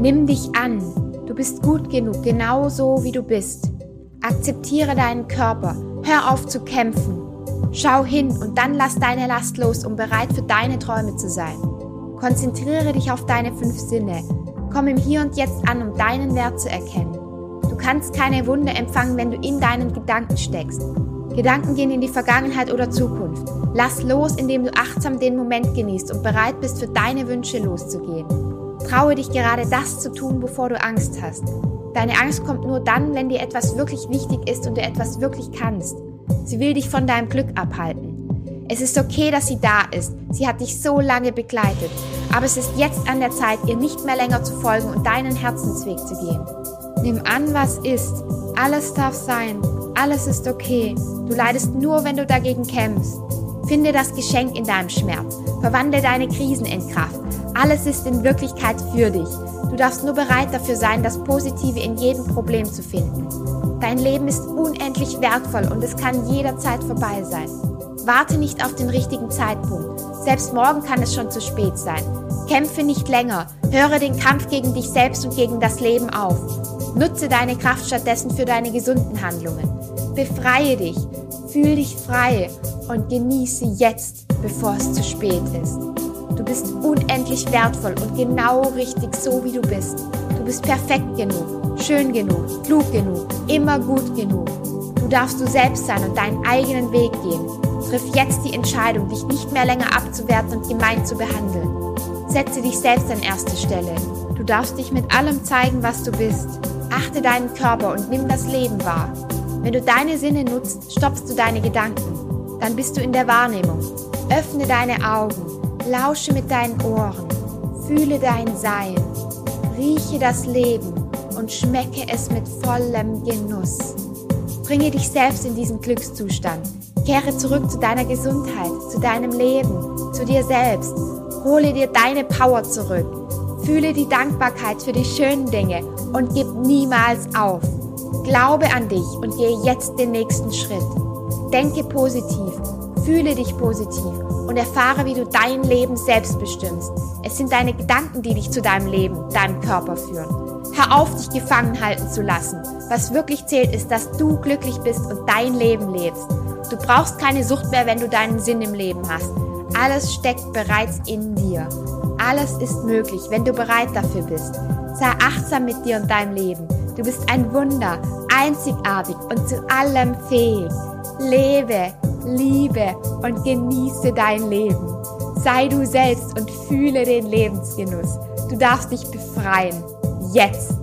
Nimm dich an. Du bist gut genug, genau so wie du bist. Akzeptiere deinen Körper. Hör auf zu kämpfen. Schau hin und dann lass deine Last los, um bereit für deine Träume zu sein. Konzentriere dich auf deine fünf Sinne. Komm im Hier und Jetzt an, um deinen Wert zu erkennen. Du kannst keine Wunder empfangen, wenn du in deinen Gedanken steckst. Gedanken gehen in die Vergangenheit oder Zukunft. Lass los, indem du achtsam den Moment genießt und bereit bist, für deine Wünsche loszugehen. Traue dich gerade das zu tun, bevor du Angst hast. Deine Angst kommt nur dann, wenn dir etwas wirklich wichtig ist und du etwas wirklich kannst. Sie will dich von deinem Glück abhalten. Es ist okay, dass sie da ist. Sie hat dich so lange begleitet. Aber es ist jetzt an der Zeit, ihr nicht mehr länger zu folgen und deinen Herzensweg zu gehen. Nimm an, was ist. Alles darf sein. Alles ist okay. Du leidest nur, wenn du dagegen kämpfst. Finde das Geschenk in deinem Schmerz. Verwandle deine Krisen in Kraft. Alles ist in Wirklichkeit für dich. Du darfst nur bereit dafür sein, das Positive in jedem Problem zu finden. Dein Leben ist unendlich wertvoll und es kann jederzeit vorbei sein. Warte nicht auf den richtigen Zeitpunkt. Selbst morgen kann es schon zu spät sein. Kämpfe nicht länger. Höre den Kampf gegen dich selbst und gegen das Leben auf. Nutze deine Kraft stattdessen für deine gesunden Handlungen. Befreie dich. Fühl dich frei und genieße jetzt, bevor es zu spät ist. Du bist unendlich wertvoll und genau richtig so, wie du bist. Du bist perfekt genug, schön genug, klug genug, immer gut genug. Du darfst du selbst sein und deinen eigenen Weg gehen. Triff jetzt die Entscheidung, dich nicht mehr länger abzuwerten und gemein zu behandeln. Setze dich selbst an erste Stelle. Du darfst dich mit allem zeigen, was du bist. Achte deinen Körper und nimm das Leben wahr. Wenn du deine Sinne nutzt, stoppst du deine Gedanken. Dann bist du in der Wahrnehmung. Öffne deine Augen. Lausche mit deinen Ohren. Fühle dein Sein. Rieche das Leben und schmecke es mit vollem Genuss. Bringe dich selbst in diesen Glückszustand. Kehre zurück zu deiner Gesundheit, zu deinem Leben, zu dir selbst. Hole dir deine Power zurück. Fühle die Dankbarkeit für die schönen Dinge und gib niemals auf. Glaube an dich und gehe jetzt den nächsten Schritt. Denke positiv, fühle dich positiv und erfahre, wie du dein Leben selbst bestimmst. Es sind deine Gedanken, die dich zu deinem Leben, deinem Körper führen. Hör auf, dich gefangen halten zu lassen. Was wirklich zählt, ist, dass du glücklich bist und dein Leben lebst. Du brauchst keine Sucht mehr, wenn du deinen Sinn im Leben hast. Alles steckt bereits in dir. Alles ist möglich, wenn du bereit dafür bist. Sei achtsam mit dir und deinem Leben. Du bist ein Wunder, einzigartig und zu allem fähig. Lebe, liebe und genieße dein Leben. Sei du selbst und fühle den Lebensgenuss. Du darfst dich befreien. Jetzt.